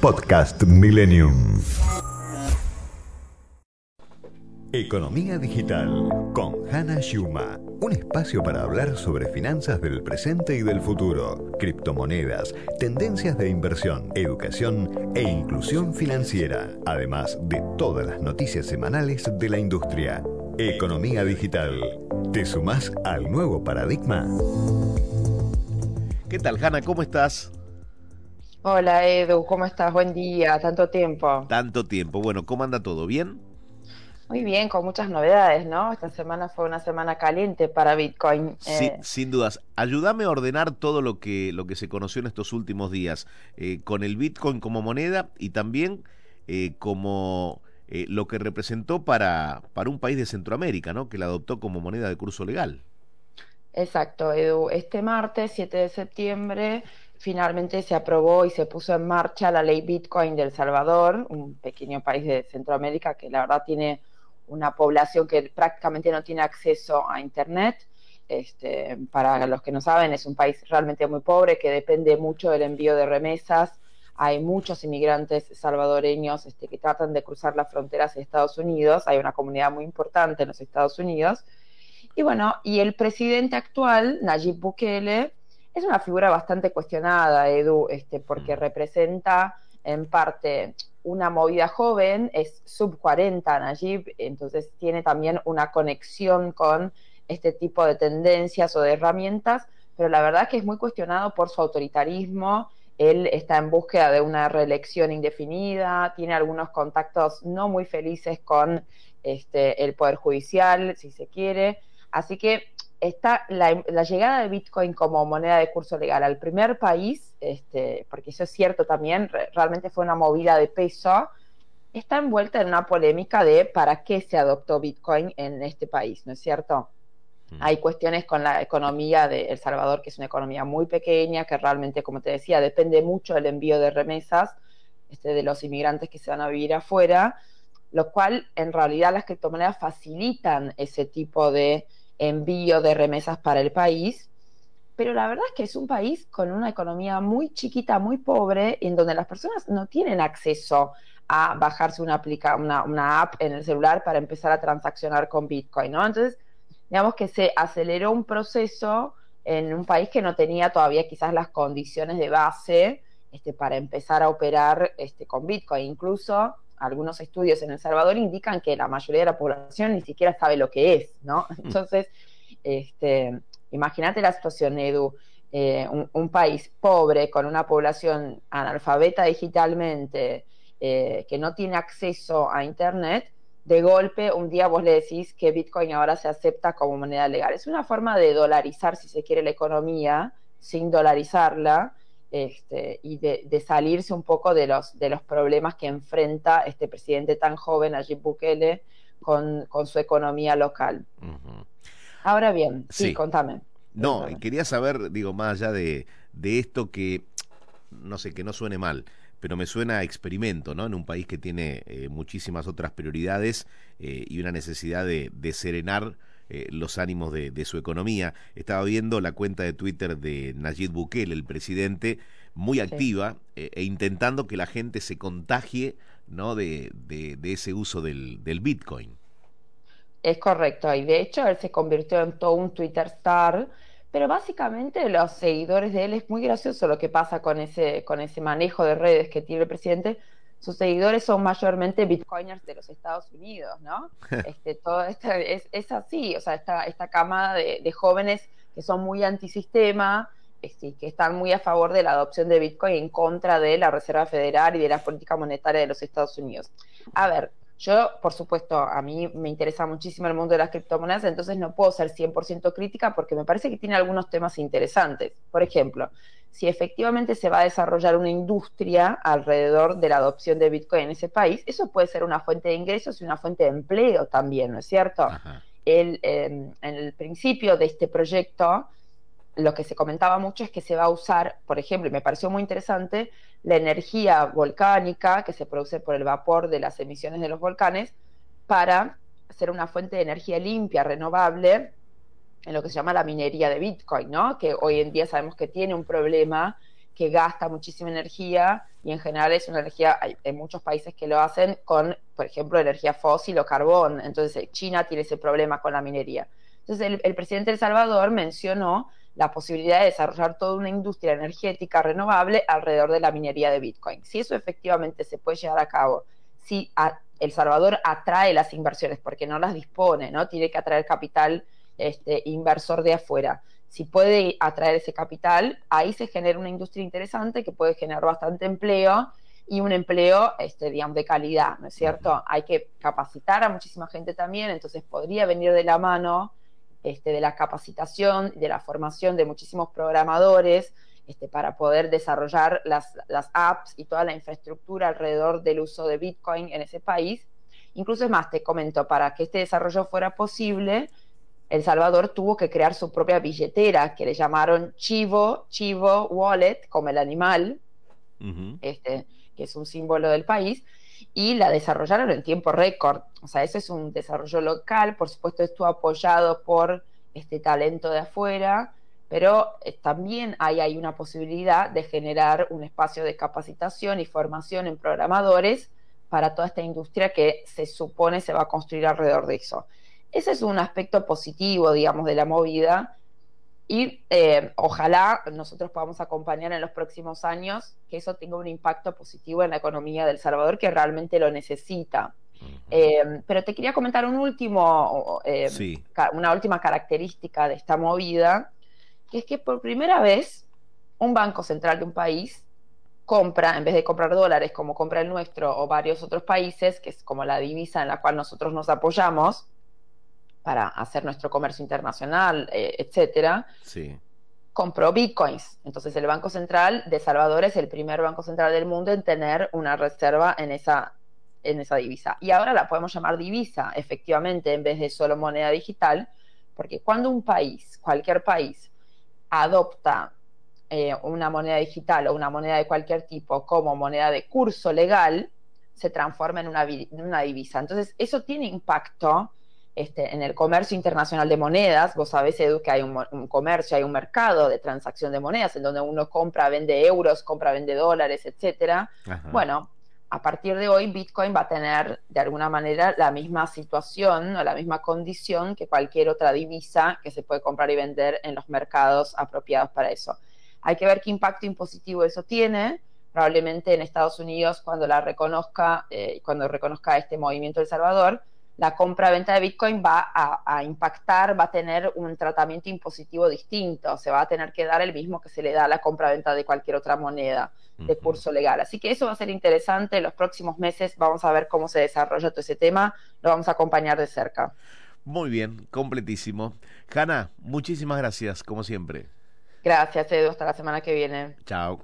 Podcast Millennium. Economía Digital con Hannah Schuma. Un espacio para hablar sobre finanzas del presente y del futuro, criptomonedas, tendencias de inversión, educación e inclusión financiera, además de todas las noticias semanales de la industria. Economía Digital. ¿Te sumás al nuevo paradigma? ¿Qué tal, Hanna? ¿Cómo estás? Hola Edu, ¿cómo estás? Buen día, tanto tiempo. Tanto tiempo. Bueno, ¿cómo anda todo? ¿Bien? Muy bien, con muchas novedades, ¿no? Esta semana fue una semana caliente para Bitcoin. Sí, Eh, sin dudas. Ayúdame a ordenar todo lo que, lo que se conoció en estos últimos días, eh, con el Bitcoin como moneda y también eh, como lo que representó para, para un país de Centroamérica, ¿no? Que la adoptó como moneda de curso legal. Exacto, Edu. Este martes, 7 de septiembre, finalmente se aprobó y se puso en marcha la ley Bitcoin de El Salvador, un pequeño país de Centroamérica que la verdad tiene una población que prácticamente no tiene acceso a Internet. Este, para los que no saben, es un país realmente muy pobre que depende mucho del envío de remesas. Hay muchos inmigrantes salvadoreños este, que tratan de cruzar las fronteras de Estados Unidos. Hay una comunidad muy importante en los Estados Unidos. Y bueno, y el presidente actual, Nayib Bukele, es una figura bastante cuestionada, Edu, este, porque representa en parte una movida joven, es sub 40 Nayib, entonces tiene también una conexión con este tipo de tendencias o de herramientas, pero la verdad que es muy cuestionado por su autoritarismo. Él está en búsqueda de una reelección indefinida, tiene algunos contactos no muy felices con este, el Poder Judicial, si se quiere. Así que está la, la, llegada de Bitcoin como moneda de curso legal al primer país, este, porque eso es cierto también, re, realmente fue una movida de peso, está envuelta en una polémica de para qué se adoptó Bitcoin en este país, ¿no es cierto? Mm. Hay cuestiones con la economía de El Salvador, que es una economía muy pequeña, que realmente, como te decía, depende mucho del envío de remesas este, de los inmigrantes que se van a vivir afuera, lo cual en realidad las criptomonedas facilitan ese tipo de envío de remesas para el país, pero la verdad es que es un país con una economía muy chiquita, muy pobre, en donde las personas no tienen acceso a bajarse una, aplica una, app en el celular para empezar a transaccionar con Bitcoin. Entonces, digamos que se aceleró un proceso en un país que no tenía todavía quizás las condiciones de base este, para empezar a operar este, con Bitcoin. Incluso algunos estudios en El Salvador indican que la mayoría de la población ni siquiera sabe lo que es, ¿no? Entonces, este, imagínate la situación, Edu, eh, un, un, país pobre con una población analfabeta digitalmente, eh, que no tiene acceso a Internet, de golpe un día vos le decís que Bitcoin ahora se acepta como moneda legal. Es una forma de dolarizar, si se quiere, la economía sin dolarizarla este, y de, de, salirse un poco de los, de los problemas que enfrenta este presidente tan joven, Nayib Bukele, con, con su economía local. Uh -huh. Ahora bien, sí, sí. contame. No, contame. quería saber, digo, más allá de, de esto que, no sé, que no suene mal, pero me suena a experimento, ¿no? En un país que tiene eh, muchísimas otras prioridades eh, y una necesidad de, de serenar eh, los ánimos de, de, su economía. Estaba viendo la cuenta de Twitter de Nayib Bukele, el presidente, muy activa sí. e intentando que la gente se contagie, ¿no? De, de ese uso del, del Bitcoin. Es correcto, y de hecho él se convirtió en todo un Twitter star pero básicamente los seguidores de él es muy gracioso lo que pasa con ese, con ese manejo de redes que tiene el presidente. Sus seguidores son mayormente bitcoiners de los Estados Unidos, ¿no? Este, todo esto es, es así, o sea, esta, esta camada de, de jóvenes que son muy antisistema, este, que están muy a favor de la adopción de Bitcoin en contra de la Reserva Federal y de la política monetaria de los Estados Unidos. A ver, yo, por supuesto, a mí me interesa muchísimo el mundo de las criptomonedas, entonces no puedo ser 100% crítica porque me parece que tiene algunos temas interesantes. Por ejemplo, si efectivamente se va a desarrollar una industria alrededor de la adopción de Bitcoin en ese país, eso puede ser una fuente de ingresos y una fuente de empleo también, ¿no es cierto? El, em, en el principio de este proyecto, lo que se comentaba mucho es que se va a usar, por ejemplo, y me pareció muy interesante, la energía volcánica que se produce por el vapor de las emisiones de los volcanes para ser una fuente de energía limpia, renovable, en lo que se llama la minería de Bitcoin, ¿no? Que hoy en día sabemos que tiene un problema, que gasta muchísima energía y en general es una energía, hay, muchos países que lo hacen con, por ejemplo, energía fósil o carbón. Entonces China tiene ese problema con la minería. Entonces el, el presidente de El Salvador mencionó la posibilidad de desarrollar toda una industria energética renovable alrededor de la minería de Bitcoin. Si eso efectivamente se puede llevar a cabo, si El Salvador atrae las inversiones porque no las dispone, ¿no? Tiene que atraer capital este, inversor de afuera. Si puede atraer ese capital, ahí se genera una industria interesante que puede generar bastante empleo y un empleo, este, digamos, de calidad, ¿no es cierto? Hay que capacitar a muchísima gente también, entonces podría venir de la mano este, de la capacitación, de la formación de muchísimos programadores este, para poder desarrollar las, apps y toda la infraestructura alrededor del uso de Bitcoin en ese país. Incluso es más, te comento, para que este desarrollo fuera posible, El Salvador tuvo que crear su propia billetera que le llamaron Chivo, Chivo Wallet, como el animal, este, que es un símbolo del país, y la desarrollaron en tiempo récord. O sea, eso es un desarrollo local, por supuesto estuvo apoyado por este talento de afuera, pero eh, también hay, hay una posibilidad de generar un espacio de capacitación y formación en programadores para toda esta industria que se supone se va a construir alrededor de eso. Ese es un aspecto positivo, digamos, de la movida. Y eh, ojalá nosotros podamos acompañar en los próximos años que eso tenga un impacto positivo en la economía del Salvador, que realmente lo necesita. Eh, pero te quería comentar un último, eh, una última característica de esta movida, que es que por primera vez un banco central de un país compra, en vez de comprar dólares como compra el nuestro o varios otros países, que es como la divisa en la cual nosotros nos apoyamos, para hacer nuestro comercio internacional, eh, etcétera, sí. compró bitcoins. Entonces el Banco Central de Salvador es el primer banco central del mundo en tener una reserva en esa, en esa divisa. Y ahora la podemos llamar divisa, efectivamente, en vez de solo moneda digital, porque cuando un país, cualquier país, adopta eh, una moneda digital o una moneda de cualquier tipo como moneda de curso legal, se transforma en una, en una divisa. Entonces, eso tiene impacto este, en el comercio internacional de monedas, vos sabés, Edu, que hay un, comercio, hay un mercado de transacción de monedas en donde uno compra, vende euros, compra, vende dólares, etcétera. Bueno, a partir de hoy Bitcoin va a tener de alguna manera la misma situación o la misma condición que cualquier otra divisa que se puede comprar y vender en los mercados apropiados para eso. Hay que ver qué impacto impositivo eso tiene. Probablemente en Estados Unidos, cuando la reconozca, eh, cuando reconozca este movimiento El Salvador, la compra-venta de Bitcoin va a, impactar, va a tener un tratamiento impositivo distinto, se va a tener que dar el mismo que se le da a la compra-venta de cualquier otra moneda de curso legal. Así que eso va a ser interesante. En los próximos meses vamos a ver cómo se desarrolla todo ese tema, lo vamos a acompañar de cerca. Muy bien, completísimo. Hanna, muchísimas gracias, como siempre. Gracias, Edu. Hasta la semana que viene. Chao.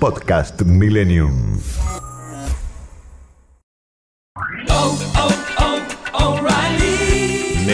Podcast Millennium.